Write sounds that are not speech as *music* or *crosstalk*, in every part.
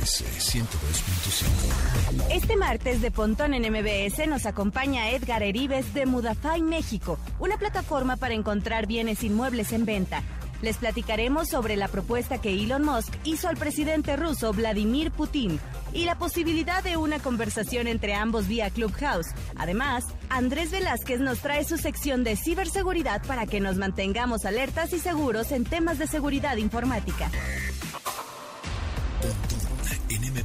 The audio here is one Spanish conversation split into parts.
MBS 102.5. Este martes de Pontón en MBS nos acompaña Edgar Eribes de Mudafai México, una plataforma para encontrar bienes inmuebles en venta. Les platicaremos sobre la propuesta que Elon Musk hizo al presidente ruso Vladimir Putin y la posibilidad de una conversación entre ambos vía Clubhouse. Además, Andrés Velázquez nos trae su sección de ciberseguridad para que nos mantengamos alertas y seguros en temas de seguridad informática.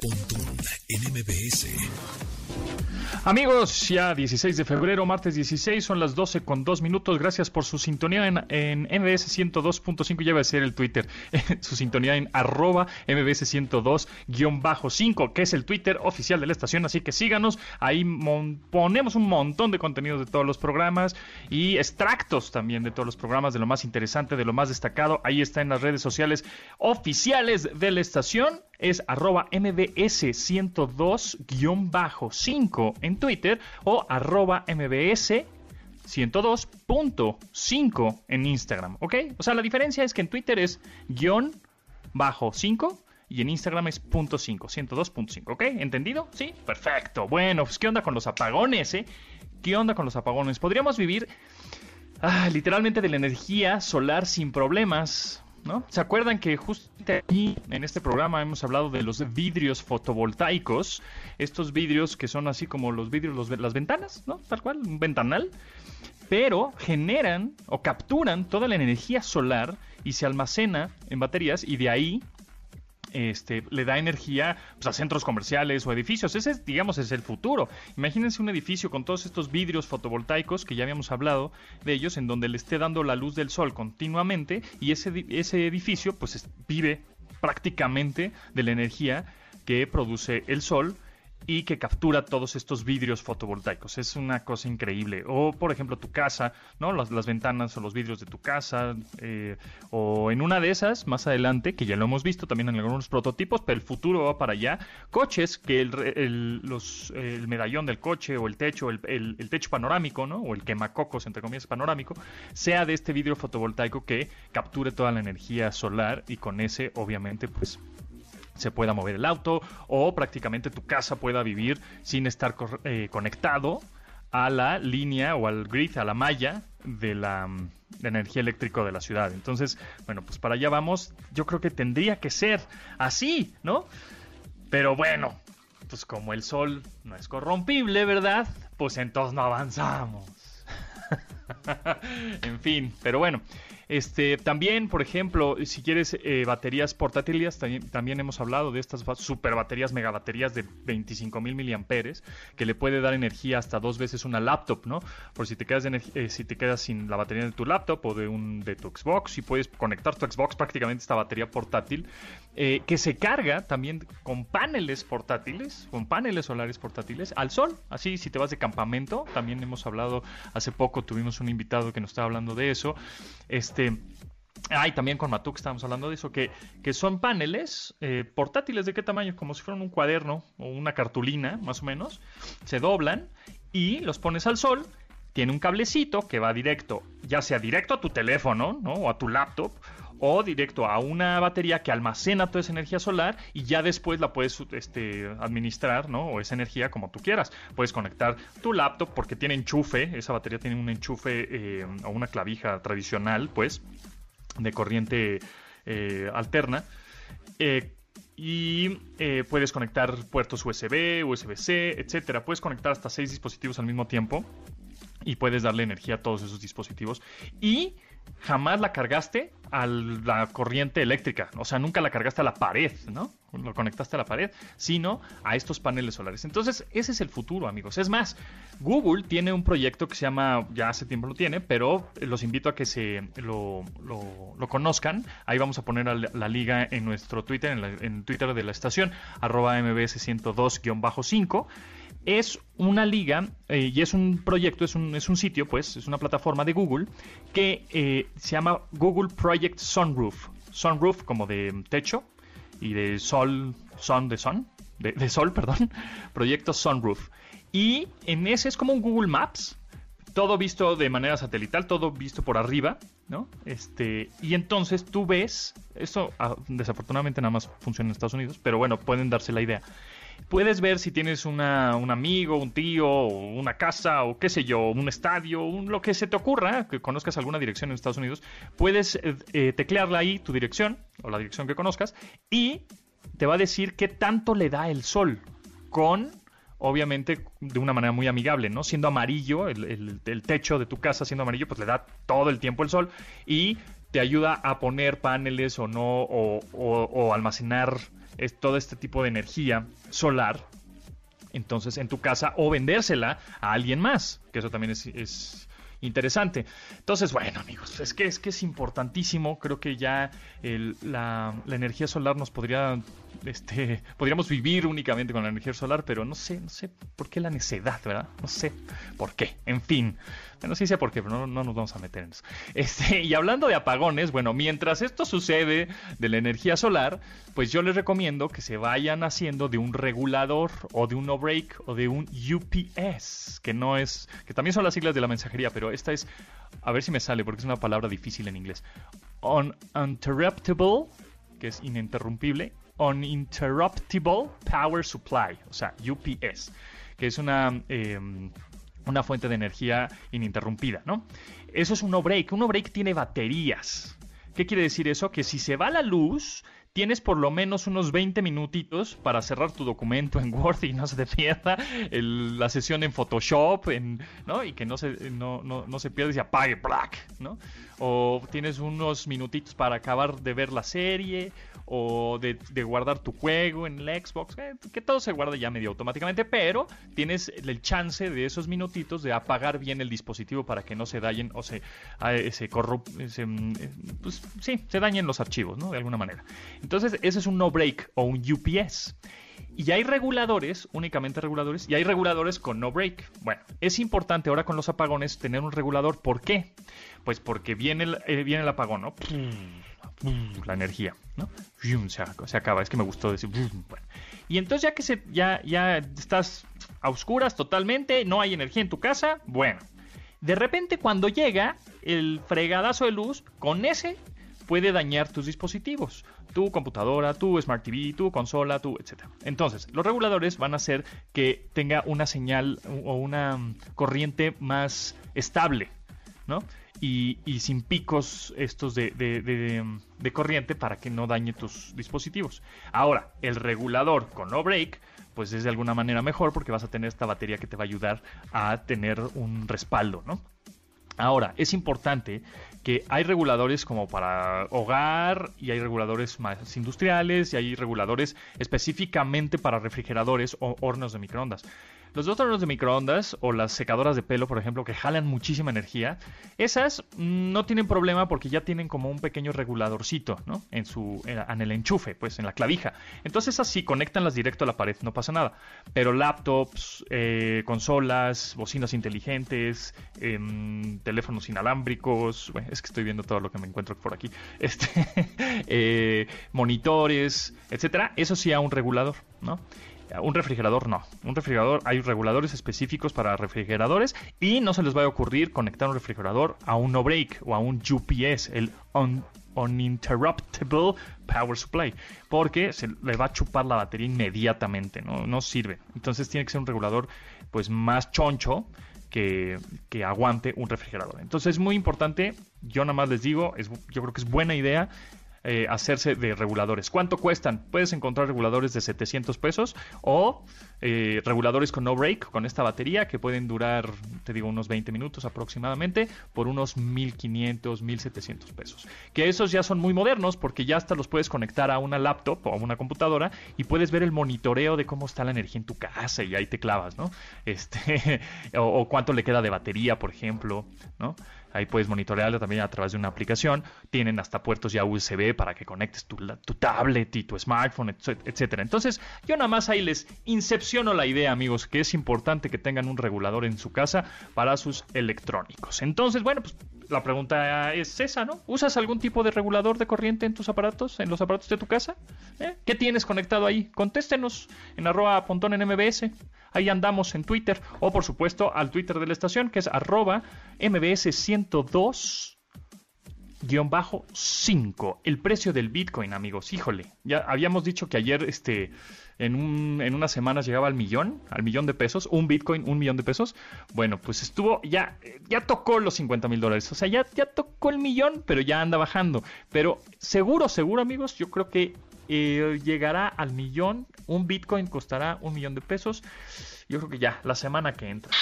Pontón en MBS. Amigos, ya 16 de febrero, martes 16, son las 12 con 2 minutos. Gracias por su sintonía en, en MBS 102.5. Ya va a ser el Twitter. *laughs* su sintonía en arroba MBS 102-5, que es el Twitter oficial de la estación. Así que síganos. Ahí ponemos un montón de contenidos de todos los programas y extractos también de todos los programas, de lo más interesante, de lo más destacado. Ahí está en las redes sociales oficiales de la estación es arroba mbs 102-5 en Twitter o arroba mbs 102.5 en Instagram, ¿ok? O sea, la diferencia es que en Twitter es guion bajo 5 y en Instagram es punto 5, 102.5, ¿ok? ¿Entendido? Sí, perfecto. Bueno, pues ¿qué onda con los apagones, eh? ¿Qué onda con los apagones? Podríamos vivir ah, literalmente de la energía solar sin problemas. ¿Se acuerdan que justo aquí en este programa hemos hablado de los vidrios fotovoltaicos? Estos vidrios que son así como los vidrios, las ventanas, ¿no? Tal cual, un ventanal. Pero generan o capturan toda la energía solar y se almacena en baterías y de ahí este, le da energía pues, a centros comerciales o edificios. Ese, digamos, es el futuro. Imagínense un edificio con todos estos vidrios fotovoltaicos que ya habíamos hablado de ellos, en donde le esté dando la luz del sol continuamente y ese, ese edificio pues vive prácticamente de la energía que produce el sol y que captura todos estos vidrios fotovoltaicos. Es una cosa increíble. O, por ejemplo, tu casa, ¿no? Las, ventanas o los vidrios de tu casa. Eh, o en una de esas, más adelante, que ya lo hemos visto también en algunos prototipos, pero el futuro va para allá. Coches que el, los, el medallón del coche o el techo, el, el, techo panorámico, ¿no? O el quemacocos, entre comillas, panorámico, sea de este vidrio fotovoltaico que capture toda la energía solar y con ese, obviamente, pues se pueda mover el auto o prácticamente tu casa pueda vivir sin estar eh, conectado a la línea o al grid, a la malla de la, mm, energía eléctrica de la ciudad. Entonces, bueno, pues para allá vamos. Yo creo que tendría que ser así, ¿no? Pero bueno, pues como el sol no es corrompible, ¿verdad? Pues entonces no avanzamos. *laughs* en fin, pero bueno, este, también, por ejemplo, si quieres eh, baterías portátiles, también, hemos hablado de estas super baterías, megabaterías de 25 mil miliamperes, que le puede dar energía hasta dos veces una laptop, ¿no? Por si te quedas, eh, si te quedas sin la batería de tu laptop o de, un, de tu Xbox, y puedes conectar tu Xbox prácticamente esta batería portátil, eh, que se carga también con paneles portátiles, con paneles solares portátiles al sol. Así, si te vas de campamento, también hemos hablado hace poco, tuvimos un invitado que nos estaba hablando de eso. Este. Ay, también con Matuk estábamos hablando de eso, que, que son paneles eh, portátiles de qué tamaño, como si fueran un cuaderno o una cartulina, más o menos. Se doblan y los pones al sol. Tiene un cablecito que va directo, ya sea directo a tu teléfono, ¿no? O a tu laptop, o directo a una batería que almacena toda esa energía solar y ya después la puedes este, administrar, ¿no? O esa energía como tú quieras. Puedes conectar tu laptop porque tiene enchufe, esa batería tiene un enchufe eh, o una clavija tradicional, pues, de corriente eh, alterna. Eh, y puedes conectar puertos USB, USB-C, etcétera. Puedes conectar hasta seis dispositivos al mismo tiempo y puedes darle energía a todos esos dispositivos. Y jamás la cargaste a la corriente eléctrica, o sea, nunca la cargaste a la pared, ¿no? Lo conectaste a la pared, sino a estos paneles solares. Entonces, ese es el futuro, amigos. Es más, Google tiene un proyecto que se llama, ya hace tiempo lo tiene, pero los invito a que se lo, conozcan. Ahí vamos a poner la, liga en nuestro Twitter, en, en Twitter de la estación, arroba mbs102-5 es una liga eh, y es un proyecto, es un, es un sitio, pues, es una plataforma de Google que eh, se llama Google Project Sunroof. Sunroof como de techo y de sol, son de son, de, sol, *laughs* perdón, proyecto Sunroof. Y en ese es como un Google Maps, todo visto de manera satelital, todo visto por arriba, ¿no? Este, y entonces tú ves, esto ah, desafortunadamente nada más funciona en Estados Unidos, pero bueno, pueden darse la idea. Puedes ver si tienes una, un amigo, un tío, una casa, o qué sé yo, un estadio, un, lo que se te ocurra, que conozcas alguna dirección en Estados Unidos. Puedes eh, eh, teclearla ahí, tu dirección, o la dirección que conozcas, y te va a decir qué tanto le da el sol con obviamente de una manera muy amigable, ¿no? Siendo amarillo, el, techo de tu casa siendo amarillo, pues le da todo el tiempo el sol y te ayuda a poner paneles o no, o, almacenar todo este tipo de energía solar. Entonces en tu casa o vendérsela a alguien más, que eso también es interesante. Entonces, bueno, amigos, es que es que es importantísimo. Creo que ya la, energía solar nos podría, este, *laughs* podríamos vivir únicamente con la energía solar, pero no sé, no sé por qué la necedad, ¿verdad? No sé por qué. En fin, sí sé por qué, pero no, nos vamos a meter en eso. *laughs* Este, y hablando de apagones, bueno, mientras esto sucede de la energía solar, pues yo les recomiendo que se vayan haciendo de un regulador o de un no break o de un UPS, que no es, que también son las siglas de la mensajería, pero esta es, a ver si me sale porque es una palabra difícil en inglés. Uninterruptible, que es ininterrumpible, Uninterruptible Power Supply, o sea, UPS, que es una... Em, una fuente de energía ininterrumpida, ¿no? Eso es un no break. Un no break tiene baterías. ¿Qué quiere decir eso? Que si se va la luz, tienes por lo menos unos 20 minutitos para cerrar tu documento en *laughs* Word y no se te pierda la sesión en Photoshop, ¿no? Y que no se, no, no, se pierda y se apague black, ¿no? O tienes unos minutitos para acabar de ver la serie o de, guardar tu juego en el Xbox, eh, que todo se guarda ya medio automáticamente, pero tienes el chance de esos minutitos de apagar bien el dispositivo para que no se dañen o se, se, mm, eh, pues, sí, se dañen los archivos, ¿no? De alguna manera. Entonces, ese es un no break o un UPS. Y hay reguladores, únicamente reguladores, y hay reguladores con no break. Bueno, es importante ahora con los apagones tener un regulador. ¿Por qué? Pues porque viene el, eh, viene el apagón, ¿no? La energía, ¿no? Se, acaba, es que me gustó decir. Y entonces ya que se, ya, ya estás a oscuras totalmente, no hay energía en tu casa, bueno, de repente cuando llega el fregadazo de luz, con ese puede dañar tus dispositivos, tu computadora, tu Smart TV, tu consola, tu, etc. Entonces, los reguladores van a hacer que tenga una señal o una corriente más estable, ¿no? Y, sin picos estos de, de, corriente para que no dañe tus dispositivos. Ahora, el regulador con no break, pues es de alguna manera mejor porque vas a tener esta batería que te va a ayudar a tener un respaldo, ¿no? Ahora, es importante que hay reguladores como para hogar y hay reguladores más industriales y hay reguladores específicamente para refrigeradores o hornos de microondas. Los dos hornos de microondas o las secadoras de pelo, por ejemplo, que jalan muchísima energía, esas no tienen problema porque ya tienen como un pequeño reguladorcito, ¿no? En su en el enchufe, pues en la clavija. Entonces así conectanlas directo a la pared, no pasa nada. Pero laptops, eh, consolas, bocinas inteligentes, em, teléfonos inalámbricos, bueno, es que estoy viendo todo lo que me encuentro por aquí, *laughs* este, eh, monitores, etcétera, eso sí a un regulador, ¿no? Un refrigerador no. Un refrigerador, hay reguladores específicos para refrigeradores y no se les va a ocurrir conectar un refrigerador a un no break o a un UPS, el Uninterruptible Power Supply, porque se le va a chupar la batería inmediatamente, no, no sirve. Entonces tiene que ser un regulador pues más choncho que, que, aguante un refrigerador. Entonces es muy importante, yo nada más les digo, es, yo creo que es buena idea eh, hacerse de reguladores. ¿Cuánto cuestan? Puedes encontrar reguladores de 700 pesos o eh, reguladores con no break, con esta batería, que pueden durar, te digo, unos 20 minutos aproximadamente, por unos 1500, 1700 pesos. Que esos ya son muy modernos porque ya hasta los puedes conectar a una laptop o a una computadora y puedes ver el monitoreo de cómo está la energía en tu casa y ahí te clavas, ¿no? Este, *laughs* o, o cuánto le queda de batería, por ejemplo, ¿no? Ahí puedes monitorearlo también a través de una aplicación. Tienen hasta puertos ya USB para que conectes tu, tu tablet y tu smartphone, etcétera. Entonces, yo nada más ahí les incepciono la idea, amigos, que es importante que tengan un regulador en su casa para sus electrónicos. Entonces, bueno, pues la pregunta es esa, ¿no? ¿Usas algún tipo de regulador de corriente en tus aparatos, en los aparatos de tu casa? ¿Eh? ¿Qué tienes conectado ahí? Contéstenos en arroba pontón en MBS. Ahí andamos en Twitter. O por supuesto al Twitter de la estación que es arroba MBS 102 bajo 5. El precio del Bitcoin, amigos. Híjole, ya habíamos dicho que ayer este en, un, en unas semanas llegaba al millón, al millón de pesos, un Bitcoin, un millón de pesos. Bueno, pues estuvo, ya, ya tocó los 50 mil dólares. O sea, ya, ya tocó el millón, pero ya anda bajando. Pero seguro, seguro, amigos, yo creo que eh, llegará al millón. Un Bitcoin costará un millón de pesos. Yo creo que ya, la semana que entra.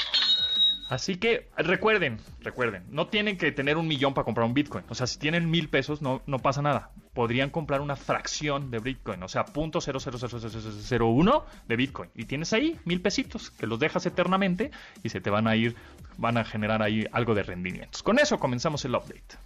Así que recuerden, recuerden, no tienen que tener un millón para comprar un Bitcoin. O sea, si tienen mil pesos, no, no pasa nada. Podrían comprar una fracción de Bitcoin, o sea, punto de Bitcoin. Y tienes ahí mil pesitos que los dejas eternamente y se te van a ir, van a generar ahí algo de rendimientos. Con eso comenzamos el. Update.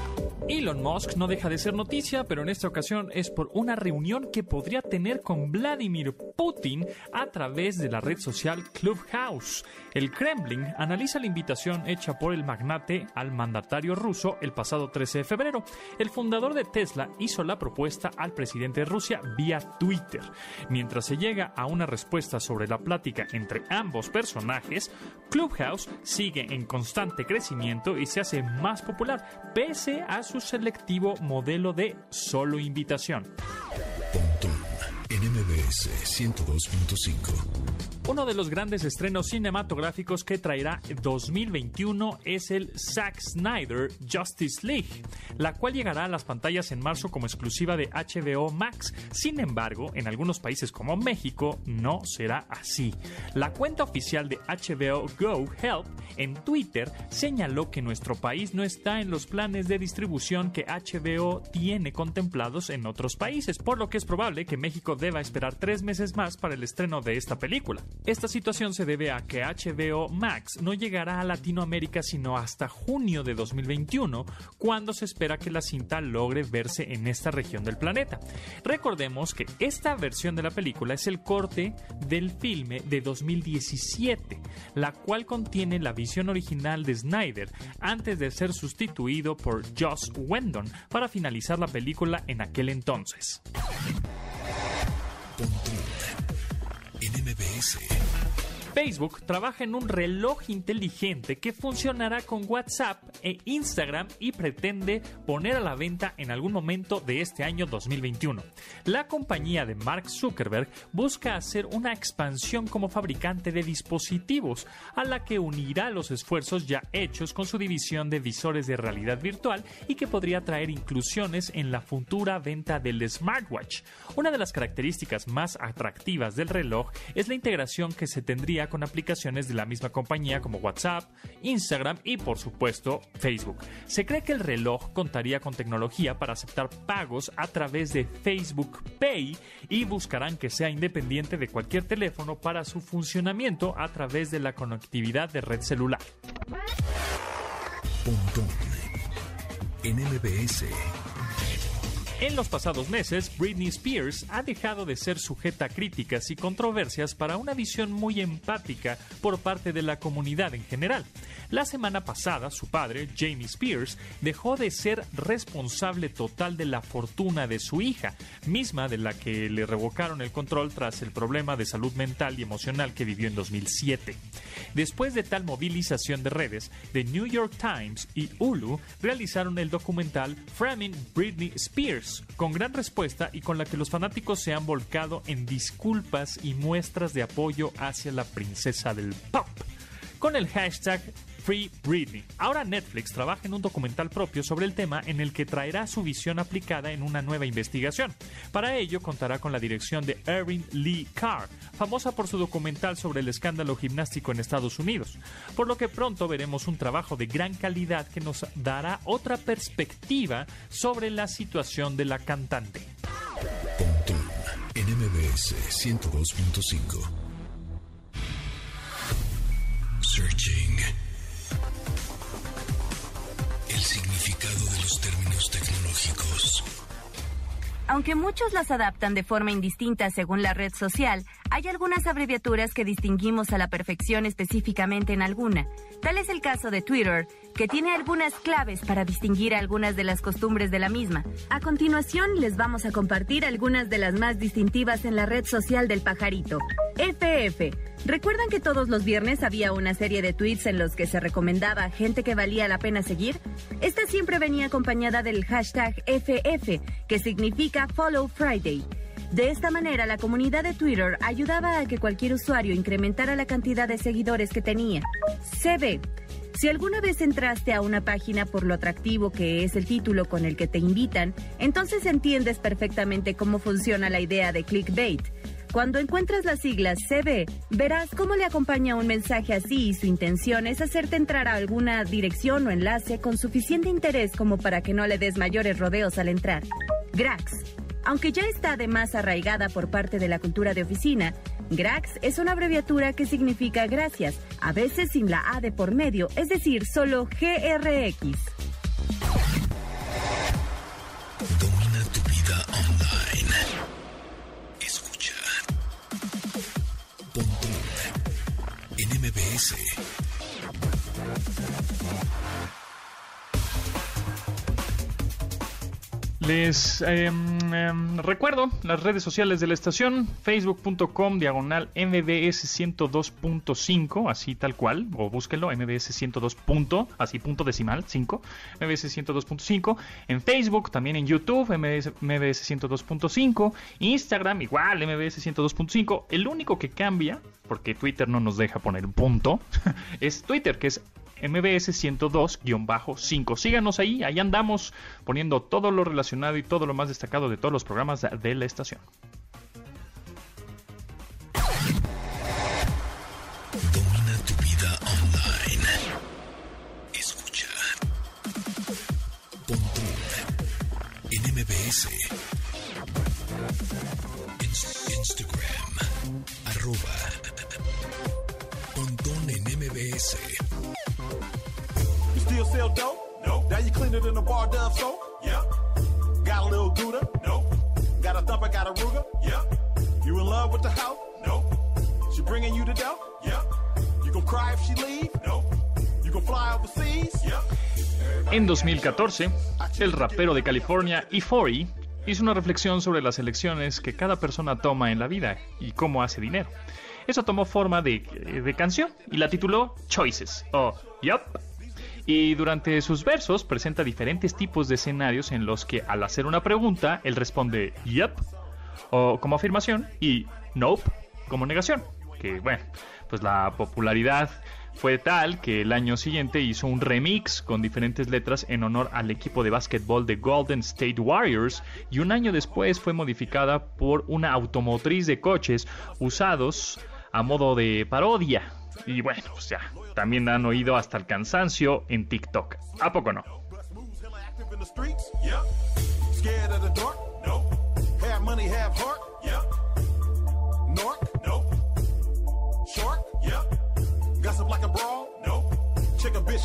Elon Musk no deja de ser noticia, pero en esta ocasión es por una reunión que podría tener con Vladimir Putin a través de la red social Clubhouse. El Kremlin analiza la invitación hecha por el magnate al mandatario ruso el pasado 13 de febrero. El fundador de Tesla hizo la propuesta al presidente de Rusia vía Twitter. Mientras se llega a una respuesta sobre la plática entre ambos personajes, Clubhouse sigue en constante crecimiento y se hace más popular, pese a su selectivo modelo de solo invitación. NMBS 102.5 uno de los grandes estrenos cinematográficos que traerá 2021 es el Zack Snyder Justice League, la cual llegará a las pantallas en marzo como exclusiva de HBO Max. Sin embargo, en algunos países como México no será así. La cuenta oficial de HBO Go Help en Twitter señaló que nuestro país no está en los planes de distribución que HBO tiene contemplados en otros países, por lo que es probable que México deba esperar tres meses más para el estreno de esta película. Esta situación se debe a que HBO Max no llegará a Latinoamérica sino hasta junio de 2021, cuando se espera que la cinta logre verse en esta región del planeta. Recordemos que esta versión de la película es el corte del filme de 2017, la cual contiene la visión original de Snyder antes de ser sustituido por Joss Whedon para finalizar la película en aquel entonces. Pontón en MBS. Facebook trabaja en un reloj inteligente que funcionará con WhatsApp e Instagram y pretende poner a la venta en algún momento de este año 2021. La compañía de Mark Zuckerberg busca hacer una expansión como fabricante de dispositivos, a la que unirá los esfuerzos ya hechos con su división de visores de realidad virtual y que podría traer inclusiones en la futura venta del smartwatch. Una de las características más atractivas del reloj es la integración que se tendría con aplicaciones de la misma compañía como WhatsApp, Instagram y por supuesto Facebook. Se cree que el reloj contaría con tecnología para aceptar pagos a través de Facebook Pay y buscarán que sea independiente de cualquier teléfono para su funcionamiento a través de la conectividad de red celular. En los pasados meses, Britney Spears ha dejado de ser sujeta a críticas y controversias para una visión muy empática por parte de la comunidad en general. La semana pasada, su padre, Jamie Spears, dejó de ser responsable total de la fortuna de su hija, misma de la que le revocaron el control tras el problema de salud mental y emocional que vivió en 2007. Después de tal movilización de redes, The New York Times y Hulu realizaron el documental Framing Britney Spears con gran respuesta y con la que los fanáticos se han volcado en disculpas y muestras de apoyo hacia la princesa del pop. Con el hashtag Free Britney. Ahora Netflix trabaja en un documental propio sobre el tema en el que traerá su visión aplicada en una nueva investigación. Para ello contará con la dirección de Erin Lee Carr, famosa por su documental sobre el escándalo gimnástico en Estados Unidos, por lo que pronto veremos un trabajo de gran calidad que nos dará otra perspectiva sobre la situación de la cantante. en MBS 102.5. Searching. El significado de los términos tecnológicos. Aunque muchos las adaptan de forma indistinta según la red social, hay algunas abreviaturas que distinguimos a la perfección específicamente en alguna. Tal es el caso de Twitter, que tiene algunas claves para distinguir algunas de las costumbres de la misma. A continuación les vamos a compartir algunas de las más distintivas en la red social del pajarito. FF. ¿Recuerdan que todos los viernes había una serie de tweets en los que se recomendaba gente que valía la pena seguir? Esta siempre venía acompañada del hashtag FF, que significa Follow Friday. De esta manera, la comunidad de Twitter ayudaba a que cualquier usuario incrementara la cantidad de seguidores que tenía. CB. Si alguna vez entraste a una página por lo atractivo que es el título con el que te invitan, entonces entiendes perfectamente cómo funciona la idea de clickbait. Cuando encuentras las siglas CB, verás cómo le acompaña un mensaje así y su intención es hacerte entrar a alguna dirección o enlace con suficiente interés como para que no le des mayores rodeos al entrar. Grax. Aunque ya está de más arraigada por parte de la cultura de oficina, GRAX es una abreviatura que significa gracias, a veces sin la A de por medio, es decir, solo GRX. Domina tu vida online. Escucha. Pontón Les em, em, recuerdo las redes sociales de la estación, facebook.com diagonal mbs 102.5, así tal cual, o búsquenlo, mbs 102. Punto, así punto decimal, 5, mbs 102.5, en Facebook, también en YouTube, mbs, mbs 102.5, Instagram igual, mbs 102.5, el único que cambia, porque Twitter no nos deja poner un punto, *laughs* es Twitter, que es MBS 102-5. Síganos ahí, ahí andamos poniendo todo lo relacionado y todo lo más destacado de todos los programas de la estación. En 2014, el rapero de California, E40, hizo una reflexión sobre las elecciones que cada persona toma en la vida y cómo hace dinero. Eso tomó forma de, canción y la tituló Choices o Yup. Y durante sus versos presenta diferentes tipos de escenarios en los que al hacer una pregunta, él responde Yup o como afirmación y Nope como negación. Que bueno, pues la popularidad fue tal que el año siguiente hizo un remix con diferentes letras en honor al equipo de básquetbol de Golden State Warriors y un año después fue modificada por una automotriz de coches usados a modo de parodia. Y bueno, pues ya, también han oído hasta el cansancio en TikTok. ¿A poco no? No. Have money, have heart? No.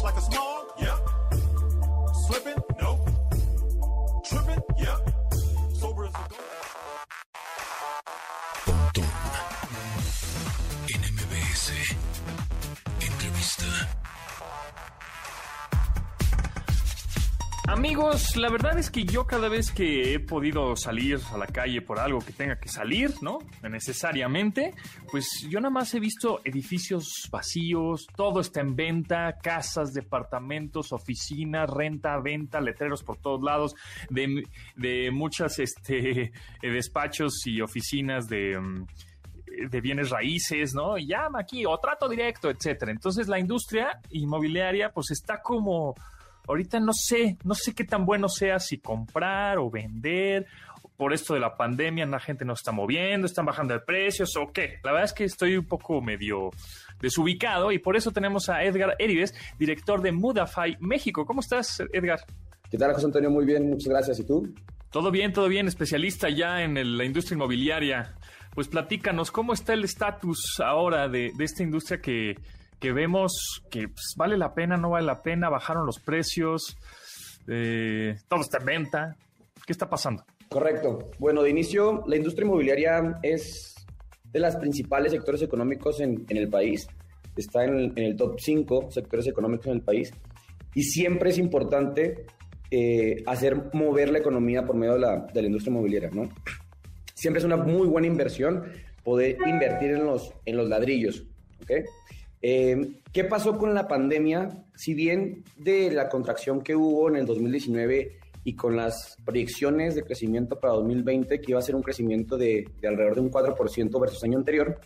Like a small? Amigos, la verdad es que yo cada vez que he podido salir a la calle por algo que tenga que salir, ¿no? Necesariamente, pues yo nada más he visto edificios vacíos, todo está en venta, casas, departamentos, oficinas, renta, venta, letreros por todos lados, de, de muchas este, eh, despachos y oficinas de... mm, de bienes raíces, ¿no? Y llama aquí o trato directo, etcétera. Entonces la industria inmobiliaria pues está como ahorita no sé, no sé qué tan bueno sea si comprar o vender. Por esto de la pandemia, la gente no está moviendo, están bajando de precios o qué. La verdad es que estoy un poco medio desubicado y por eso tenemos a Edgar Erives, director de Mudafy México. ¿Cómo estás, Edgar? ¿Qué tal, José Antonio? Muy bien, muchas gracias. ¿Y tú? Todo bien, todo bien, especialista ya en la industria inmobiliaria. Pues platícanos, ¿cómo está el estatus ahora de, esta industria que, vemos que pues, vale la pena, no vale la pena, bajaron los precios, eh, todo está en venta? ¿Qué está pasando? Correcto. Bueno, de inicio, la industria inmobiliaria es de los principales sectores económicos en, el país. Está en el, top 5 sectores económicos en el país. Y siempre es importante eh, hacer mover la economía por medio de la, industria inmobiliaria, ¿no? Siempre es una muy buena inversión poder invertir en los, en los ladrillos, ¿ok? Eh, ¿Qué pasó con la pandemia? Si bien de la contracción que hubo en el 2019 y con las proyecciones de crecimiento para 2020, que iba a ser un crecimiento de, alrededor de un 4% versus año anterior,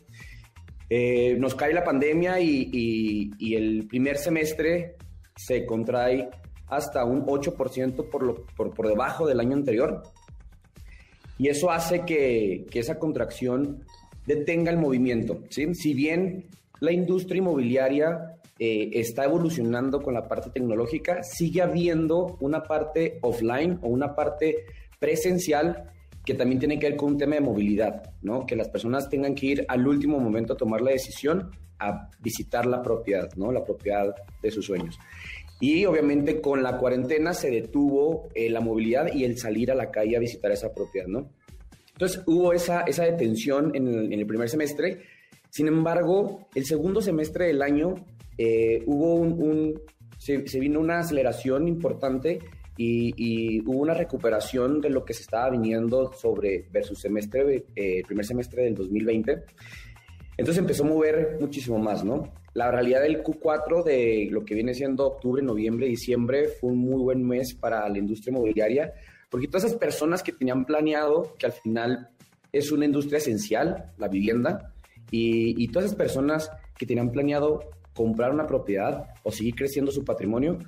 eh, nos cae la pandemia y, el primer semestre se contrae hasta un 8% por, lo, por, por, debajo del año anterior. Y eso hace que, que esa contracción detenga el movimiento. ¿sí? Si bien la industria inmobiliaria eh, está evolucionando con la parte tecnológica, sigue habiendo una parte offline o una parte presencial que también tiene que ver con un tema de movilidad, ¿no? Que las personas tengan que ir al último momento a tomar la decisión a visitar la propiedad, ¿no? La propiedad de sus sueños. Y obviamente con la cuarentena se detuvo eh, la movilidad y el salir a la calle a visitar esa propiedad, ¿no? Entonces hubo esa, detención en el primer semestre. Sin embargo, el segundo semestre del año eh, hubo un, se, vino una aceleración importante y, hubo una recuperación de lo que se estaba viniendo sobre versus semestre, eh, primer semestre del 2020. Entonces empezó a mover muchísimo más, ¿no? La realidad del Q4 de lo que viene siendo octubre, noviembre, diciembre fue un muy buen mes para la industria inmobiliaria, porque todas esas personas que tenían planeado, que al final es una industria esencial, la vivienda, y, todas esas personas que tenían planeado comprar una propiedad o seguir creciendo su patrimonio.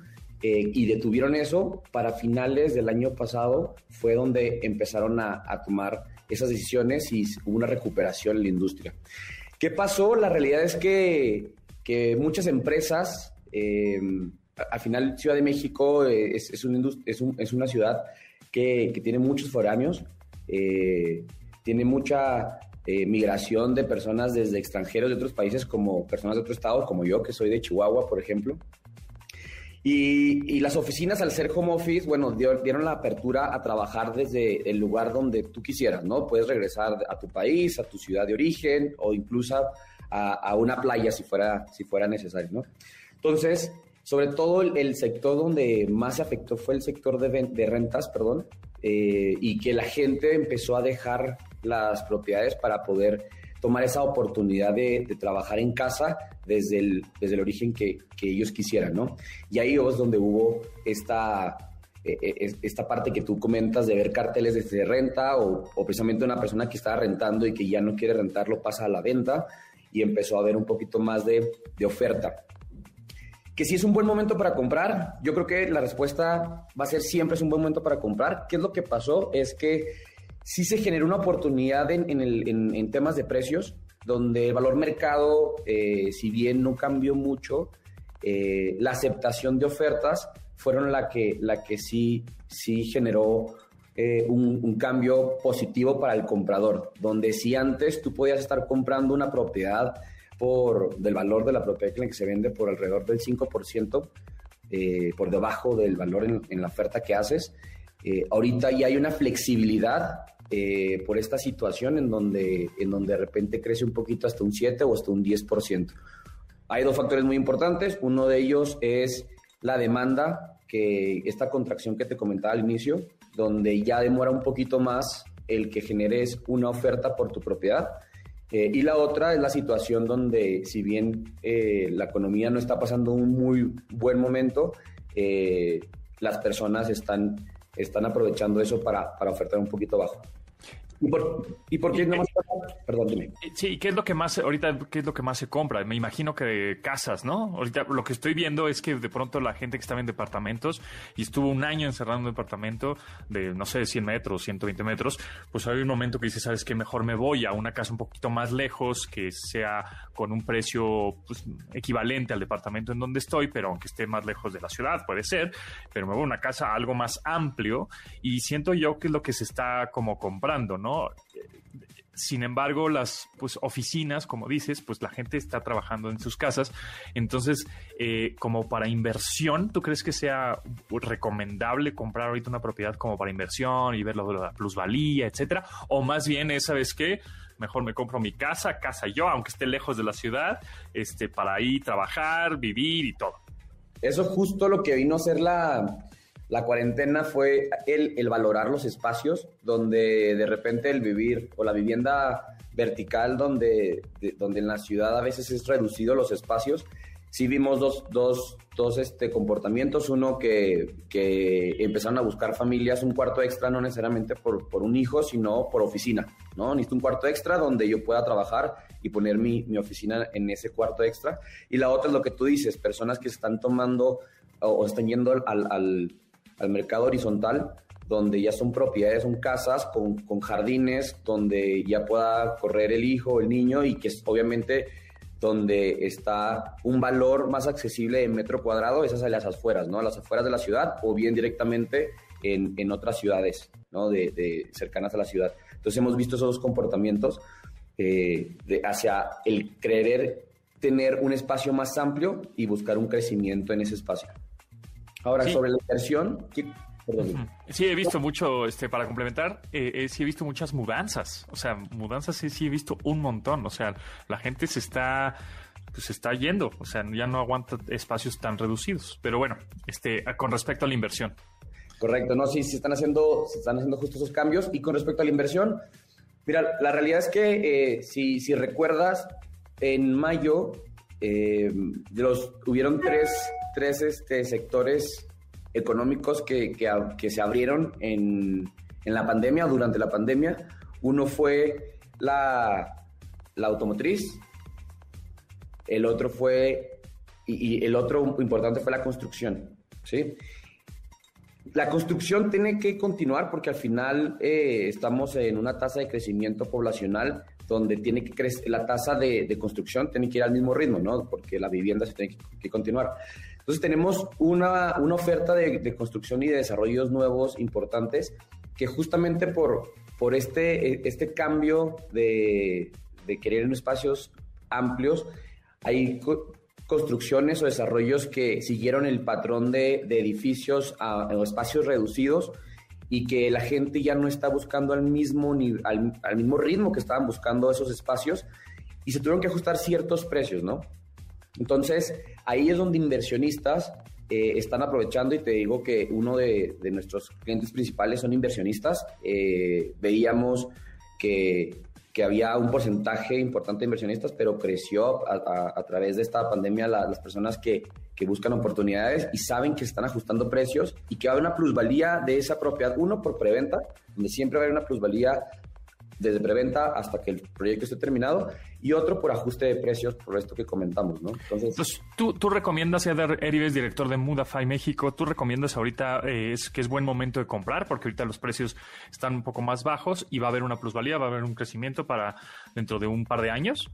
Eh, y detuvieron eso para finales del año pasado fue donde empezaron a, tomar esas decisiones y hubo una recuperación en la industria. ¿Qué pasó? La realidad es que, que muchas empresas, eh, al final Ciudad de México es, es, es una ciudad que, que, tiene muchos foráneos, eh, tiene mucha eh, migración de personas desde extranjeros de otros países, como personas de otros estados, como yo, que soy de Chihuahua, por ejemplo. Y, las oficinas, al ser home office, bueno, dieron la apertura a trabajar desde el lugar donde tú quisieras, ¿no? Puedes regresar a tu país, a tu ciudad de origen o incluso a, una playa si fuera, si fuera necesario, ¿no? Entonces, sobre todo el, sector donde más se afectó fue el sector de, de rentas, perdón, eh, y que la gente empezó a dejar las propiedades para poder tomar esa oportunidad de, trabajar en casa desde el, desde el origen que, ellos quisieran, ¿no? Y ahí es donde hubo esta, e, e, esta parte que tú comentas de ver carteles desde renta o, precisamente una persona que estaba rentando y que ya no quiere rentarlo pasa a la venta y empezó a haber un poquito más de, de oferta. Que si es un buen momento para comprar, yo creo que la respuesta va a ser siempre es un buen momento para comprar. ¿Qué es lo que pasó? Es que sí se generó una oportunidad en, temas de precios, donde el valor mercado, eh, si bien no cambió mucho, eh, la aceptación de ofertas fueron la que, la que sí, sí generó eh, un, cambio positivo para el comprador, donde si antes tú podías estar comprando una propiedad por, del valor de la propiedad en la que se vende por alrededor del 5%, por debajo del valor en, en, la oferta que haces, ahorita ya hay una flexibilidad eh, por esta situación en donde, en donde de repente crece un poquito hasta un 7 o hasta un 10%. Hay dos factores muy importantes. Uno de ellos es la demanda, que esta contracción que te comentaba al inicio, donde ya demora un poquito más el que generes una oferta por tu propiedad. Eh, y la otra es la situación donde, si bien eh, la economía no está pasando un muy buen momento, las personas están, están aprovechando eso para, para ofertar un poquito bajo. ¿Y por, y por qué no más? Perdón, dime. Sí, ¿qué es lo que más, ahorita, qué es lo que más se compra? Me imagino que casas, ¿no? Ahorita lo que estoy viendo es que de pronto la gente que estaba en departamentos y estuvo un año encerrado en un departamento de, no sé, 100 metros, 120 metros, pues hay un momento que dice, ¿sabes qué? Mejor me voy a una casa un poquito más lejos, que sea con un precio pues, equivalente al departamento en donde estoy, pero aunque esté más lejos de la ciudad, puede ser, pero me voy a una casa algo más amplio y siento yo que es lo que se está como comprando, ¿no? Sin embargo, las pues, oficinas, como dices, pues la gente está trabajando en sus casas. Entonces, eh, como para inversión, ¿tú crees que sea recomendable comprar ahorita una propiedad como para inversión y ver la plusvalía, etcétera? O más bien es, ¿sabes qué? Mejor me compro mi casa, casa yo, aunque esté lejos de la ciudad, este, para ahí trabajar, vivir y todo. Eso es justo lo que vino a ser la, la cuarentena fue el, el, valorar los espacios donde de repente el vivir o la vivienda vertical donde, de, donde en la ciudad a veces es reducido los espacios. Sí vimos dos, dos, dos este, comportamientos. Uno que, que, empezaron a buscar familias un cuarto extra, no necesariamente por, por un hijo, sino por oficina. ¿no? Necesito un cuarto extra donde yo pueda trabajar y poner mi, mi oficina en ese cuarto extra. Y la otra es lo que tú dices, personas que están tomando o, están yendo al al mercado horizontal, donde ya son propiedades, son casas con, con, jardines, donde ya pueda correr el hijo, el niño, y que es obviamente donde está un valor más accesible en metro cuadrado, esas a las afueras, ¿no? A las afueras de la ciudad o bien directamente en, en otras ciudades, ¿no? De, cercanas a la ciudad. Entonces hemos visto esos comportamientos eh, hacia el querer tener un espacio más amplio y buscar un crecimiento en ese espacio. Ahora, sí. sobre la inversión, Perdón. Sí, he visto mucho, este, para complementar, eh, eh, sí he visto muchas mudanzas. O sea, mudanzas sí, sí he visto un montón. O sea, la gente se está, pues se está yendo. O sea, ya no aguanta espacios tan reducidos. Pero bueno, este, con respecto a la inversión. Correcto, no, sí, se están haciendo, se están haciendo justo esos cambios. Y con respecto a la inversión, mira, la realidad es que eh, si, si recuerdas, en mayo eh, los, hubieron tres, tres este, sectores económicos que, que, se abrieron en, en, la pandemia, durante la pandemia. Uno fue la, la automotriz, el otro fue, y, el otro importante fue la construcción, ¿sí? La construcción tiene que continuar porque al final eh, estamos en una tasa de crecimiento poblacional donde tiene que crecer, la tasa de, de, construcción tiene que ir al mismo ritmo, ¿no? Porque la vivienda se tiene que continuar. Entonces tenemos una, una oferta de, de, construcción y de desarrollos nuevos importantes que justamente por, por este, este cambio de, de querer en espacios amplios, hay construcciones o desarrollos que siguieron el patrón de, de edificios a espacios reducidos y que la gente ya no está buscando al mismo, al, al, mismo ritmo que estaban buscando esos espacios y se tuvieron que ajustar ciertos precios, ¿no? Entonces, ahí es donde inversionistas eh, están aprovechando y te digo que uno de, de nuestros clientes principales son inversionistas. Eh, veíamos que, que, había un porcentaje importante de inversionistas, pero creció a, a, a través de esta pandemia la, las personas que, que buscan oportunidades y saben que están ajustando precios y que va a haber una plusvalía de esa propiedad. Uno, por preventa, donde siempre va a haber una plusvalía desde preventa hasta que el proyecto esté terminado, y otro por ajuste de precios, por esto que comentamos, ¿no? Entonces, Entonces tú, tú recomiendas, Eder Erives, director de Mudafy México, tú recomiendas ahorita eh, es, que es buen momento de comprar, porque ahorita los precios están un poco más bajos y va a haber una plusvalía, va a haber un crecimiento para dentro de un par de años.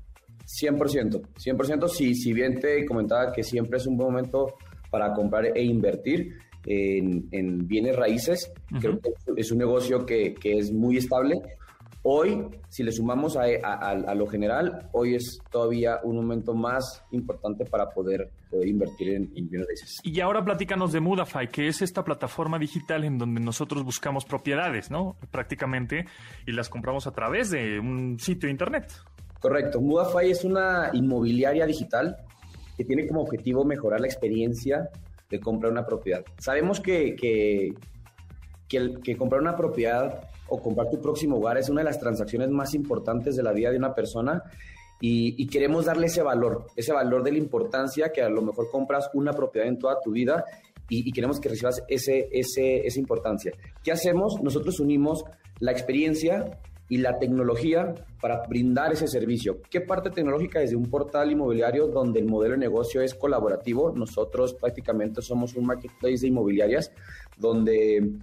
100%, 100%, si, si bien te comentaba que siempre es un buen momento para comprar e invertir en, en bienes raíces, uh -huh. creo que es un negocio que, que, es muy estable. Hoy, si le sumamos a, a, a, lo general, hoy es todavía un momento más importante para poder, poder invertir en, en, bienes raíces. Y ahora platícanos de Mudafy, que es esta plataforma digital en donde nosotros buscamos propiedades, ¿no? Prácticamente, y las compramos a través de un sitio de internet. Correcto. Mudafy es una inmobiliaria digital que tiene como objetivo mejorar la experiencia de comprar una propiedad. Sabemos que, que, que, el, que, comprar una propiedad o comprar tu próximo hogar es una de las transacciones más importantes de la vida de una persona y, queremos darle ese valor, ese valor de la importancia que a lo mejor compras una propiedad en toda tu vida y, y queremos que recibas ese, ese, esa importancia. ¿Qué hacemos? Nosotros unimos la experiencia y la tecnología para brindar ese servicio. ¿Qué parte tecnológica desde un portal inmobiliario donde el modelo de negocio es colaborativo? Nosotros prácticamente somos un marketplace de inmobiliarias donde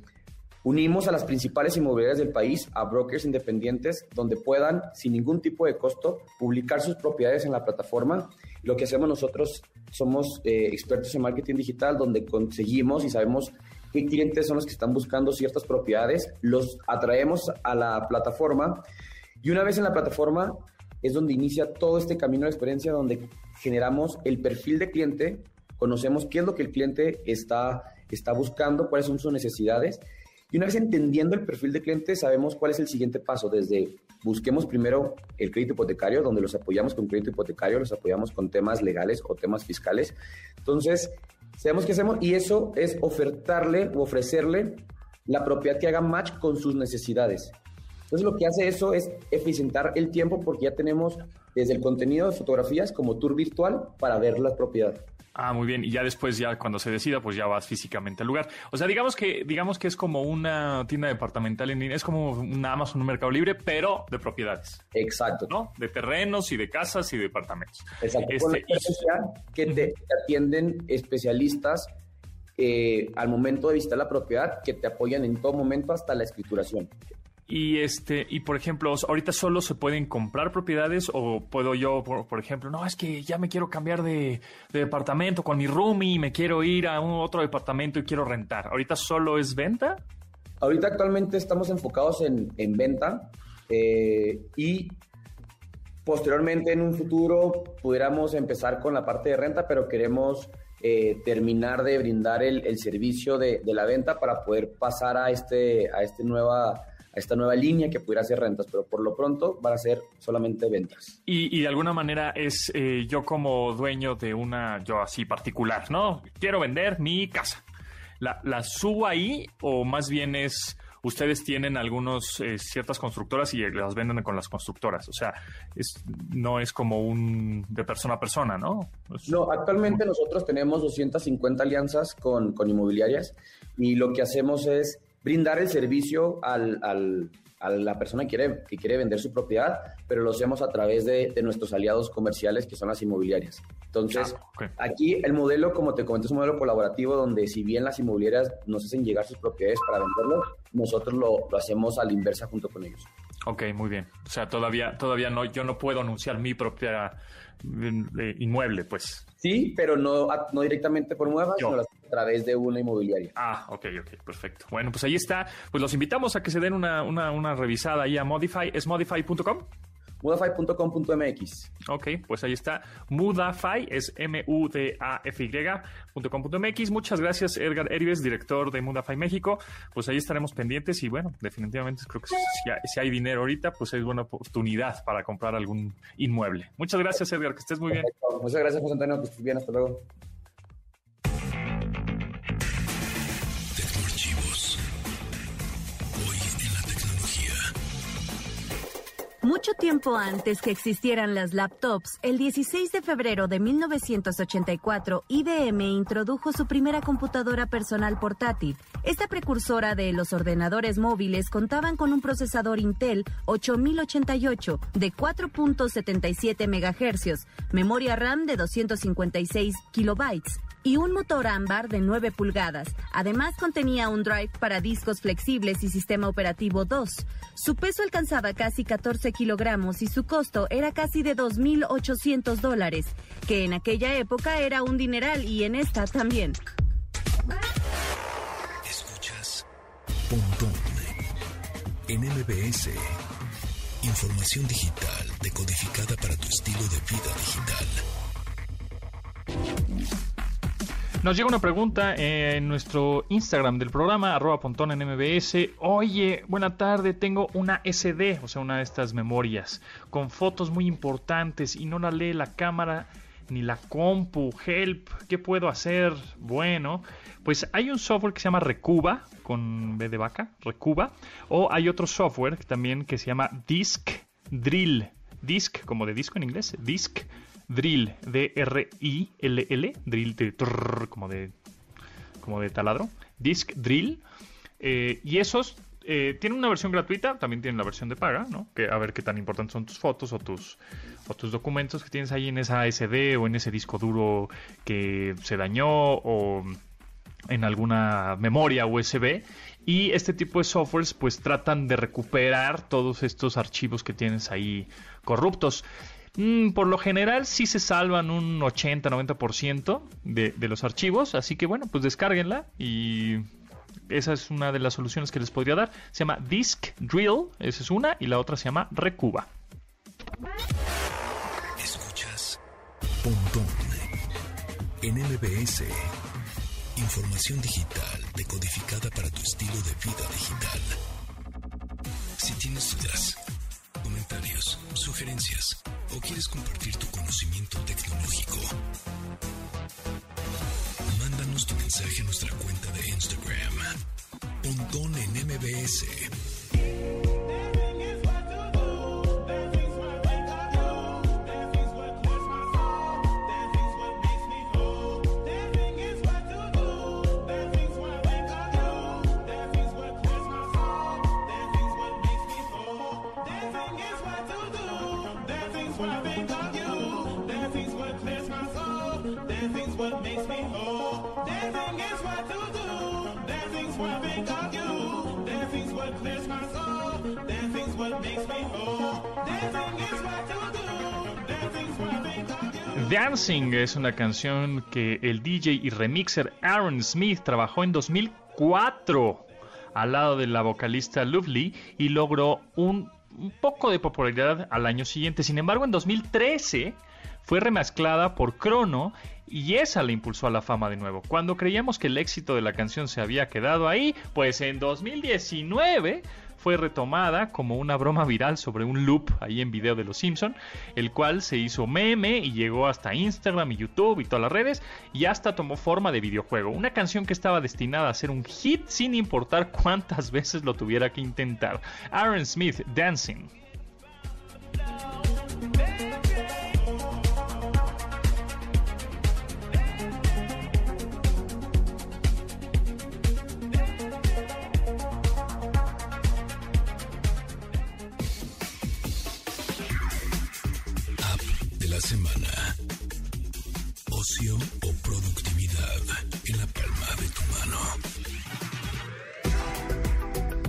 unimos a las principales inmobiliarias del país, a brokers independientes, donde puedan, sin ningún tipo de costo, publicar sus propiedades en la plataforma. Lo que hacemos nosotros somos eh, expertos en marketing digital, donde conseguimos y sabemos qué clientes son los que están buscando ciertas propiedades, los atraemos a la plataforma y una vez en la plataforma es donde inicia todo este camino de experiencia donde generamos el perfil de cliente, conocemos qué es lo que el cliente está, está buscando, cuáles son sus necesidades y una vez entendiendo el perfil de cliente sabemos cuál es el siguiente paso desde busquemos primero el crédito hipotecario, donde los apoyamos con crédito hipotecario, los apoyamos con temas legales o temas fiscales. Entonces, Sabemos qué hacemos y eso es ofertarle o ofrecerle la propiedad que haga match con sus necesidades. Entonces lo que hace eso es eficientar el tiempo porque ya tenemos desde el contenido de fotografías como tour virtual para ver la propiedad. Ah, muy bien. Y ya después, ya cuando se decida, pues ya vas físicamente al lugar. O sea, digamos que, digamos que es como una tienda departamental en línea, es como un Amazon, un mercado libre, pero de propiedades. Exacto. ¿No? De terrenos y de casas y de departamentos. Exacto. Con la este, que te, atienden especialistas eh, al momento de visitar la propiedad, que te apoyan en todo momento hasta la escrituración. Y este, y por ejemplo, ahorita solo se pueden comprar propiedades o puedo yo, por, ejemplo, no, es que ya me quiero cambiar de, departamento con mi roomie me quiero ir a un otro departamento y quiero rentar. ¿Ahorita solo es venta? Ahorita actualmente estamos enfocados en, venta eh, y posteriormente en un futuro pudiéramos empezar con la parte de renta, pero queremos eh, terminar de brindar el, el servicio de, de, la venta para poder pasar a este, a este nueva esta nueva línea que pudiera hacer rentas, pero por lo pronto van a ser solamente ventas. Y, de alguna manera es eh, yo como dueño de una, yo así particular, ¿no? Quiero vender mi casa. ¿La, la subo ahí o más bien es ustedes tienen algunos eh, ciertas constructoras y las venden con las constructoras. O sea, es, no es como un de persona a persona, ¿no? no, actualmente nosotros tenemos 250 alianzas con, con, inmobiliarias y lo que hacemos es brindar el servicio al, a la persona que quiere, que quiere vender su propiedad, pero lo hacemos a través de, nuestros aliados comerciales, que son las inmobiliarias. Entonces, ah, aquí el modelo, como te comenté, es un modelo colaborativo donde si bien las inmobiliarias nos hacen llegar sus propiedades para venderlo, nosotros lo, lo hacemos a la inversa junto con ellos. Ok, muy bien. O sea, todavía, todavía no, yo no puedo anunciar mi propia inmueble, pues. Sí, pero no, no directamente por muevas, sino a través de una inmobiliaria. Ah, ok, ok, perfecto. Bueno, pues ahí está. Pues los invitamos a que se den una, una, una revisada ahí a Modify. ¿Es modify.com? Mudafy.com.mx. Ok, pues ahí está. Mudafy es M-U-D-A-F-Y.com.mx. Muchas gracias, Edgar Erives, director de Mudafy México. Pues ahí estaremos pendientes y bueno, definitivamente creo que si, si hay dinero ahorita, pues es buena oportunidad para comprar algún inmueble. Muchas gracias, Edgar, que estés muy bien. Muchas gracias, José Antonio, que estés bien. Hasta luego. Mucho tiempo antes que existieran las laptops, el 16 de febrero de 1984, IBM introdujo su primera computadora personal portátil. Esta precursora de los ordenadores móviles contaban con un procesador Intel 8088 de 4.77 MHz, memoria RAM de 256 kilobytes y un motor ámbar de 9 pulgadas. Además contenía un drive para discos flexibles y sistema operativo 2. Su peso alcanzaba casi 14 kilogramos y su costo era casi de 2.800 dólares, que en aquella época era un dineral y en esta también. Pontón en MBS. Información digital decodificada para tu estilo de vida digital. Nos llega una pregunta en nuestro Instagram del programa, arroba pontón en MBS. Oye, buena tarde, tengo una SD, o sea, una de estas memorias, con fotos muy importantes y no la lee la cámara ni la compu. Help, ¿qué puedo hacer? Bueno, pues hay un software que se llama Recuba, con B de vaca, Recuba, o hay otro software también que se llama Disk Drill. Disk, como de disco en inglés, Disk Drill, D-R-I-L-L, drill de como de como de taladro, Disk Drill, eh, y esos eh, tiene una versión gratuita, también tiene la versión de paga, ¿no? Que a ver qué tan importantes son tus fotos o tus, o tus documentos que tienes ahí en esa SD o en ese disco duro que se dañó o en alguna memoria USB. Y este tipo de softwares pues tratan de recuperar todos estos archivos que tienes ahí corruptos. Mm, por lo general sí se salvan un 80-90% de, de los archivos, así que bueno, pues descárguenla y esa es una de las soluciones que les podría dar. Se llama Disk Drill, esa es una, y la otra se llama Recuba. Escuchas Pontón en MBS. Información digital decodificada para tu estilo de vida digital. Si tienes dudas, comentarios, sugerencias o quieres compartir tu conocimiento tecnológico, tu mensaje a nuestra cuenta de Instagram. Pontón en MBS. Dancing es una canción que el DJ y remixer Aaron Smith trabajó en 2004 al lado de la vocalista Lovely y logró un, un poco de popularidad al año siguiente. Sin embargo, en 2013 fue remezclada por Chrono y esa le impulsó a la fama de nuevo. Cuando creíamos que el éxito de la canción se había quedado ahí, pues en 2019 fue retomada como una broma viral sobre un loop ahí en video de Los Simpson, el cual se hizo meme y llegó hasta Instagram y YouTube y todas las redes y hasta tomó forma de videojuego. Una canción que estaba destinada a ser un hit sin importar cuántas *laughs* veces lo tuviera que intentar. Aaron Smith, Dancing.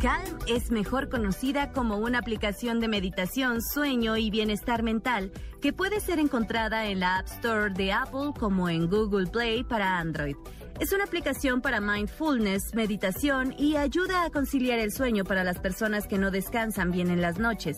Calm es mejor conocida como una aplicación de meditación, sueño y bienestar mental que puede ser encontrada en la App Store de Apple como en Google Play para Android. Es una aplicación para mindfulness, meditación y ayuda a conciliar el sueño para las personas que no descansan bien en las noches.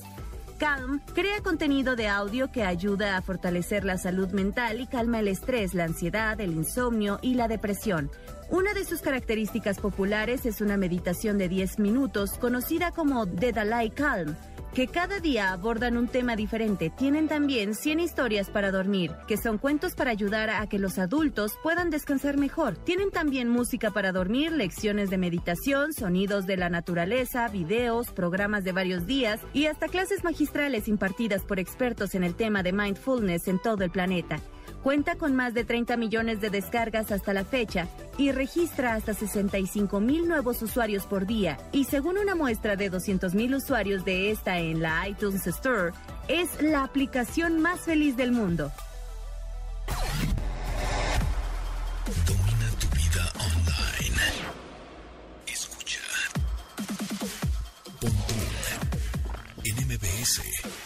Calm crea contenido de audio que ayuda a fortalecer la salud mental y calma el estrés, la ansiedad, el insomnio y la depresión. Una de sus características populares es una meditación de 10 minutos conocida como The Dalai Calm, que cada día abordan un tema diferente. Tienen también 100 historias para dormir, que son cuentos para ayudar a que los adultos puedan descansar mejor. Tienen también música para dormir, lecciones de meditación, sonidos de la naturaleza, videos, programas de varios días y hasta clases magistrales impartidas por expertos en el tema de mindfulness en todo el planeta. Cuenta con más de 30 millones de descargas hasta la fecha y registra hasta 65 mil nuevos usuarios por día. Y según una muestra de 200 mil usuarios de esta en la iTunes Store, es la aplicación más feliz del mundo. Domina tu vida online. Escucha. En MBS.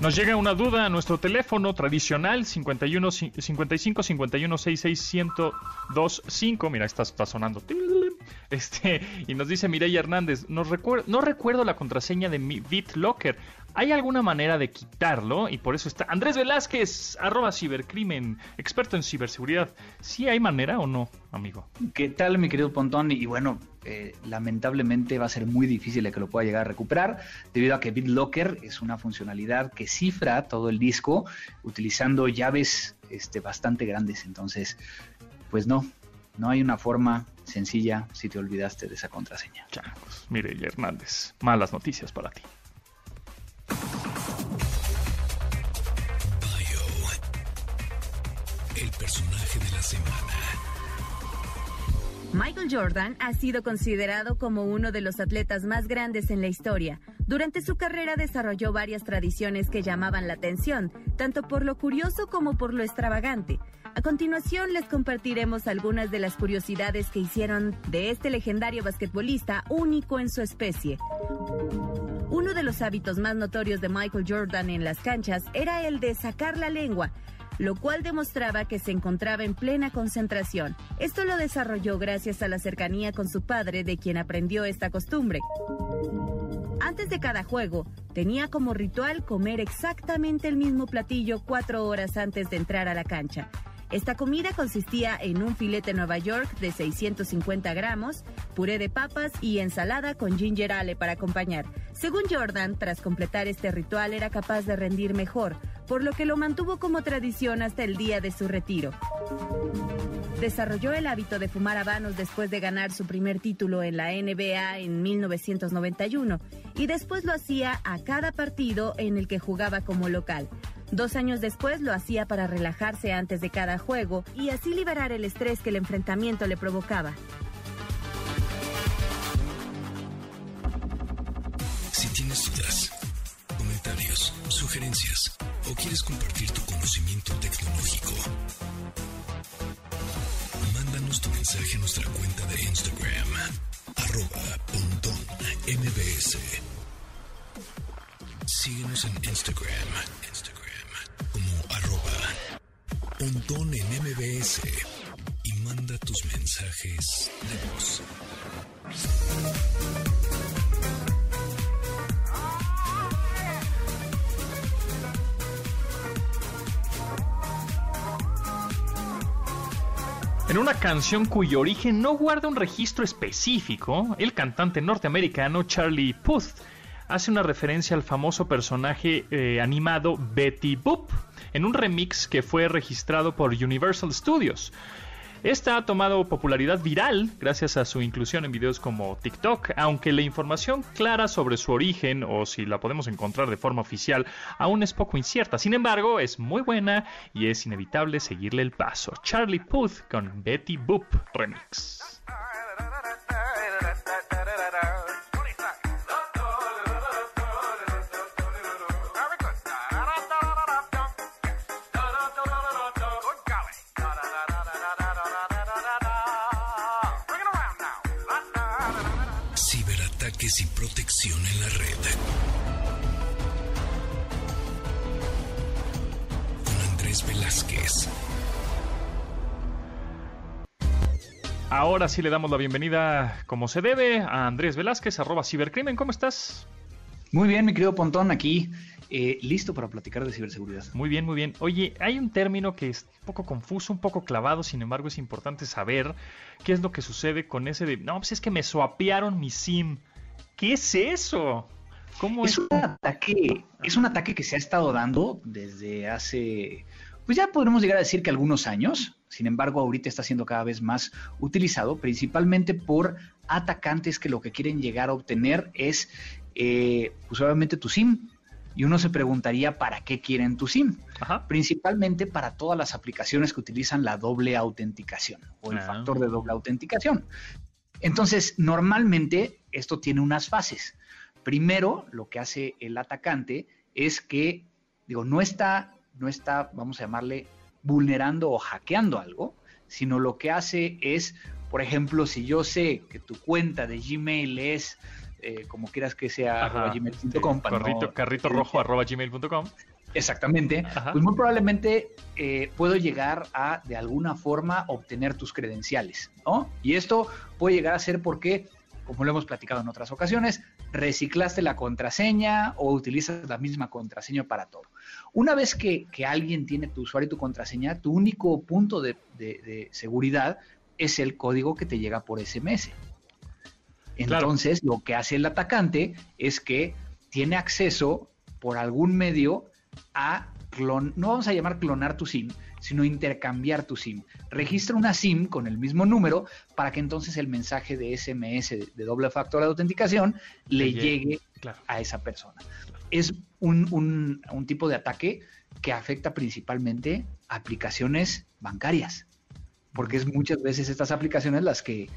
Nos llega una duda a nuestro teléfono tradicional 51 55 51 66 1025. Mira, está, está sonando. Este, y nos dice Mireya Hernández, no recuerdo la contraseña de mi BitLocker. ¿Hay alguna manera de quitarlo? Y por eso está Andrés Velázquez, arroba cibercrimen, experto en ciberseguridad. ¿Sí hay manera o no, amigo? ¿Qué tal, mi querido Pontón? Y bueno, eh, lamentablemente va a ser muy difícil de que lo pueda llegar a recuperar, debido a que BitLocker es una funcionalidad que cifra todo el disco utilizando llaves este, bastante grandes. Entonces, pues no, no hay una forma sencilla si te olvidaste de esa contraseña. Changos, Mireya Hernández, malas noticias para ti. Michael Jordan ha sido considerado como uno de los atletas más grandes en la historia. Durante su carrera desarrolló varias tradiciones que llamaban la atención, tanto por lo curioso como por lo extravagante. A continuación les compartiremos algunas de las curiosidades que hicieron de este legendario basquetbolista único en su especie. Uno de los hábitos más notorios de Michael Jordan en las canchas era el de sacar la lengua, lo cual demostraba que se encontraba en plena concentración. Esto lo desarrolló gracias a la cercanía con su padre, de quien aprendió esta costumbre. Antes de cada juego, tenía como ritual comer exactamente el mismo platillo cuatro horas antes de entrar a la cancha. Esta comida consistía en un filete Nueva York de 650 gramos, puré de papas y ensalada con ginger ale para acompañar. Según Jordan, tras completar este ritual era capaz de rendir mejor, por lo que lo mantuvo como tradición hasta el día de su retiro. Desarrolló el hábito de fumar habanos después de ganar su primer título en la NBA en 1991 y después lo hacía a cada partido en el que jugaba como local. Dos años después lo hacía para relajarse antes de cada juego y así liberar el estrés que el enfrentamiento le provocaba. Si tienes dudas, comentarios, sugerencias o quieres compartir tu conocimiento tecnológico, mándanos tu mensaje a nuestra cuenta de Instagram, arroba mbs. Síguenos en Instagram, pontón en mbs y manda tus mensajes de voz. En una canción cuyo origen no guarda un registro específico, el cantante norteamericano Charlie Puth hace una referencia al famoso personaje eh, animado Betty Boop en un remix que fue registrado por Universal Studios. Esta ha tomado popularidad viral gracias a su inclusión en videos como TikTok, aunque la información clara sobre su origen o si la podemos encontrar de forma oficial aún es poco incierta. Sin embargo, es muy buena y es inevitable seguirle el paso. Charlie Puth con Betty Boop Remix. Ciberataques y protección en la red. Con Andrés Velázquez. Ahora sí le damos la bienvenida, como se debe, a Andrés Velázquez, arroba cibercrimen. ¿Cómo estás? Muy bien, mi querido Pontón, aquí eh, listo para platicar de ciberseguridad. Muy bien, muy bien. Oye, hay un término que es un poco confuso, un poco clavado, sin embargo es importante saber qué es lo que sucede con ese de, no, pues es que me swapearon mi SIM. ¿Qué es eso? ¿Cómo Es un ataque, es un ataque que se ha estado dando desde hace, pues ya podemos llegar a decir que algunos años. Sin embargo, ahorita está siendo cada vez más utilizado, principalmente por atacantes que lo que quieren llegar a obtener es, eh, pues obviamente tu SIM. Y uno se preguntaría para qué quieren tu SIM. Ajá. Principalmente para todas las aplicaciones que utilizan la doble autenticación o el Ah. factor de doble autenticación. Entonces, normalmente esto tiene unas fases. Primero, lo que hace el atacante es que, digo, no está, no está, vamos a llamarle, vulnerando o hackeando algo, sino lo que hace es, por ejemplo, si yo sé que tu cuenta de Gmail es, eh, como quieras que sea, gmail.com, sí, para carrito, no- carrito rojo arroba gmail.com. Exactamente. Ajá. Pues muy probablemente eh, puedo llegar a, de alguna forma, obtener tus credenciales, ¿no? Y esto puede llegar a ser porque, como lo hemos platicado en otras ocasiones, reciclaste la contraseña o utilizas la misma contraseña para todo. Una vez que, que alguien tiene tu usuario y tu contraseña, tu único punto de, de- de seguridad es el código que te llega por SMS. Claro. Entonces, lo que hace el atacante es que tiene acceso por algún medio a clon, no vamos a llamar clonar tu SIM, sino intercambiar tu SIM. Registra una SIM con el mismo número para que entonces el mensaje de SMS de, doble factor de autenticación le Le llegue. llegue Claro. a esa persona. Es un, un- un tipo de ataque que afecta principalmente aplicaciones bancarias. porque es muchas veces estas aplicaciones las que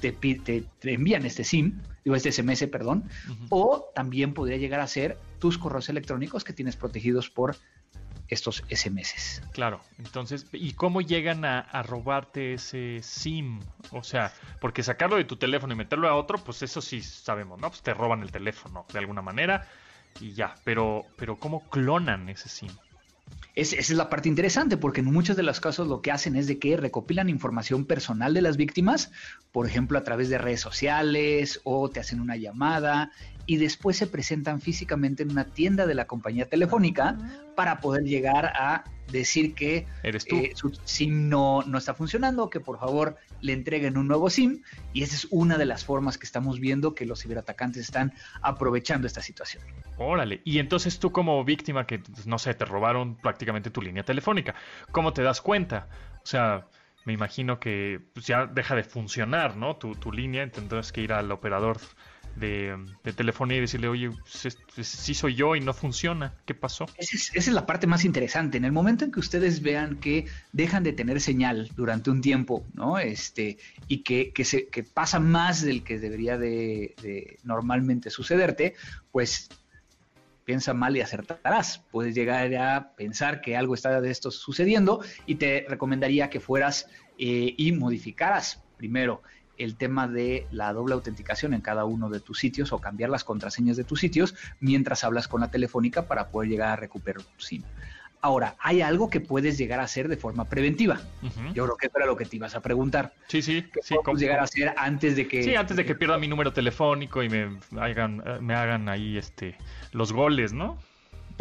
te, te, envían este SIM, digo este SMS, perdón, o también podría llegar a ser tus correos electrónicos que tienes protegidos por estos SMS. Claro, entonces, ¿y cómo llegan a, robarte ese SIM? O sea, porque sacarlo de tu teléfono y meterlo a otro, pues eso sí sabemos, ¿no? Pues te roban el teléfono de alguna manera y ya, pero, pero ¿cómo clonan ese SIM? esa es la parte interesante, porque en muchos de los casos lo que hacen es de que recopilan información personal de las víctimas, por ejemplo, a través de redes sociales o te hacen una llamada y después se presentan físicamente en una tienda de la compañía telefónica para poder llegar a decir que eh, su SIM no, no está funcionando, que por favor le entreguen un nuevo SIM y esa es una de las formas que estamos viendo que los ciberatacantes están aprovechando esta situación. Órale, y entonces tú como víctima que, pues, no sé, te robaron prácticamente tu línea telefónica, ¿cómo te das cuenta? O sea, me imagino que pues, ya deja de funcionar, ¿no? Tu, tu línea, tendrás que ir al operador de, telefonía y decirle, oye, sí soy yo y no funciona, ¿qué pasó? Esa es, la parte más interesante. En el momento en que ustedes vean que dejan de tener señal durante un tiempo, ¿no? Este, y que, que, se, que pasa más del que debería de, normalmente sucederte, pues piensa mal y acertarás. Puedes llegar a pensar que algo está de esto sucediendo y te recomendaría que fueras eh, y modificaras primero el tema de la doble autenticación en cada uno de tus sitios o cambiar las contraseñas de tus sitios mientras hablas con la telefónica para poder llegar a recuperar tu SIM. Ahora, hay algo que puedes llegar a hacer de forma preventiva. Yo creo que eso era lo que te ibas a preguntar. Sí, sí. ¿Qué sí, podemos llegar a hacer antes de que... Sí, antes de que pierda mi número telefónico y me hagan, me hagan ahí este, los goles, ¿no?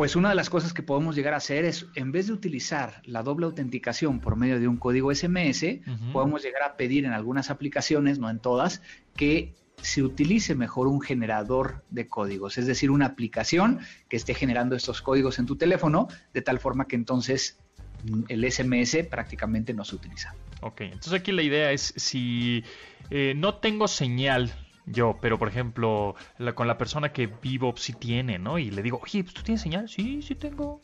Pues una de las cosas que podemos llegar a hacer es, en vez de utilizar la doble autenticación por medio de un código SMS, podemos llegar a pedir en algunas aplicaciones, no en todas, que se utilice mejor un generador de códigos, es decir, una aplicación que esté generando estos códigos en tu teléfono, de tal forma que entonces mm, el SMS prácticamente no se utiliza. Ok, entonces aquí la idea es si eh, no tengo señal yo, pero por ejemplo, con la persona que vivo sí tiene, ¿no? Y le digo, oye, pues, ¿tú tienes señal? Sí, sí tengo.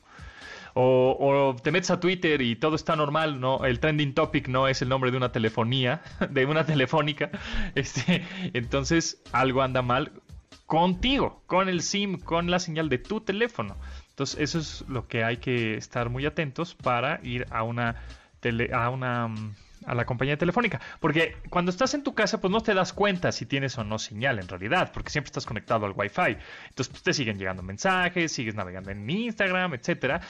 O, o, te metes a Twitter y todo está normal, ¿no? El trending topic no es el nombre de una telefonía, *laughs* de una telefónica. Este, entonces, algo anda mal contigo, con el SIM, con la señal de tu teléfono. Entonces, eso es lo que hay que estar muy atentos para ir a una tele, a una mm, a la compañía telefónica. Porque cuando estás en tu casa, pues no te das cuenta si tienes o no señal en realidad, porque siempre estás conectado al Wi-Fi. Entonces pues, te siguen llegando mensajes, sigues navegando en Instagram, etcétera.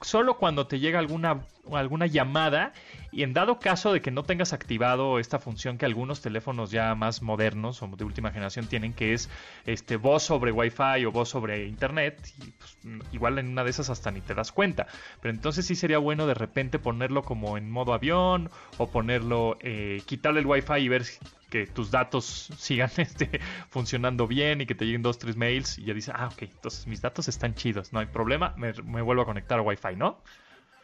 Solo cuando te llega alguna, alguna llamada y en dado caso de que no tengas activado esta función que algunos teléfonos ya más modernos o de última generación tienen, que es este voz sobre Wi-Fi o voz sobre Internet, pues, igual en una de esas hasta ni te das cuenta. Pero entonces sí sería bueno de repente ponerlo como en modo avión o ponerlo, eh, quitarle el Wi-Fi y ver que tus datos *laughs* sigan este, funcionando bien y que te lleguen dos, tres mails y ya dice, ah, ok, entonces mis datos están chidos, no hay problema, me, me vuelvo a conectar a Wi-Fi, ¿no?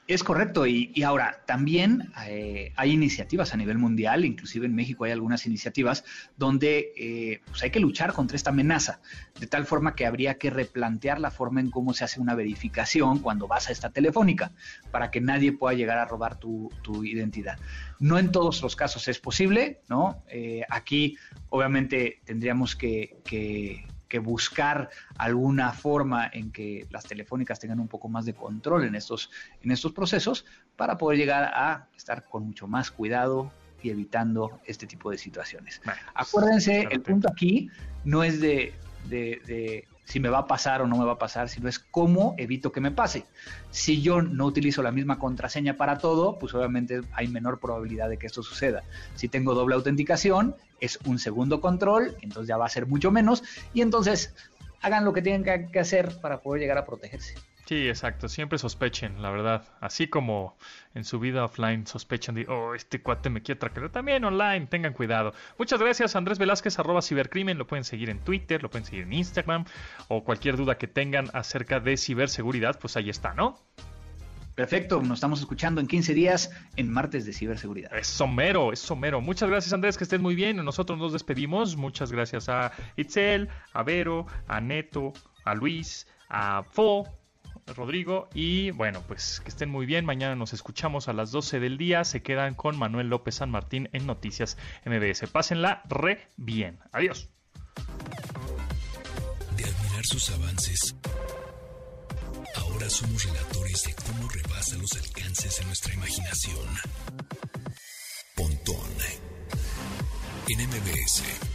Es correcto, y, ahora también eh, hay iniciativas a nivel mundial, inclusive en México hay algunas iniciativas donde eh, pues hay que luchar contra esta amenaza, de tal forma que habría que replantear la forma en cómo se hace una verificación cuando vas a esta telefónica, para que nadie pueda llegar a robar tu, identidad. No en todos los casos es posible, ¿no? Eh, aquí obviamente tendríamos que que buscar alguna forma en que las telefónicas tengan un poco más de control en estos, en estos procesos para poder llegar a estar con mucho más cuidado y evitando este tipo de situaciones. Acuérdense, el punto aquí no es de, de si me va a pasar o no me va a pasar, sino es cómo evito que me pase. Si yo no utilizo la misma contraseña para todo, pues obviamente hay menor probabilidad de que esto suceda. Si tengo doble autenticación, es un segundo control, entonces ya va a ser mucho menos, y entonces hagan lo que tienen que hacer para poder llegar a protegerse. Sí, exacto. Siempre sospechen, la verdad. Así como en su vida offline sospechan de, oh, este cuate me quiere atracar. También online, tengan cuidado. Muchas gracias, Andrés Velázquez, arroba cibercrimen. Lo pueden seguir en Twitter, lo pueden seguir en Instagram. O cualquier duda que tengan acerca de ciberseguridad, pues ahí está, ¿no? Perfecto, nos estamos escuchando en 15 días en martes de ciberseguridad. Es somero, es somero. Muchas gracias Andrés, que estés muy bien. Nosotros nos despedimos. Muchas gracias a Itzel, a Vero, a Neto, a Luis, a Fo, Rodrigo. Y bueno, pues que estén muy bien. Mañana nos escuchamos a las 12 del día. Se quedan con Manuel López San Martín en Noticias MBS. Pásenla re bien. Adiós. De admirar sus avances, ahora somos relatores de cómo rebasa los alcances de nuestra imaginación. Pontón en MBS.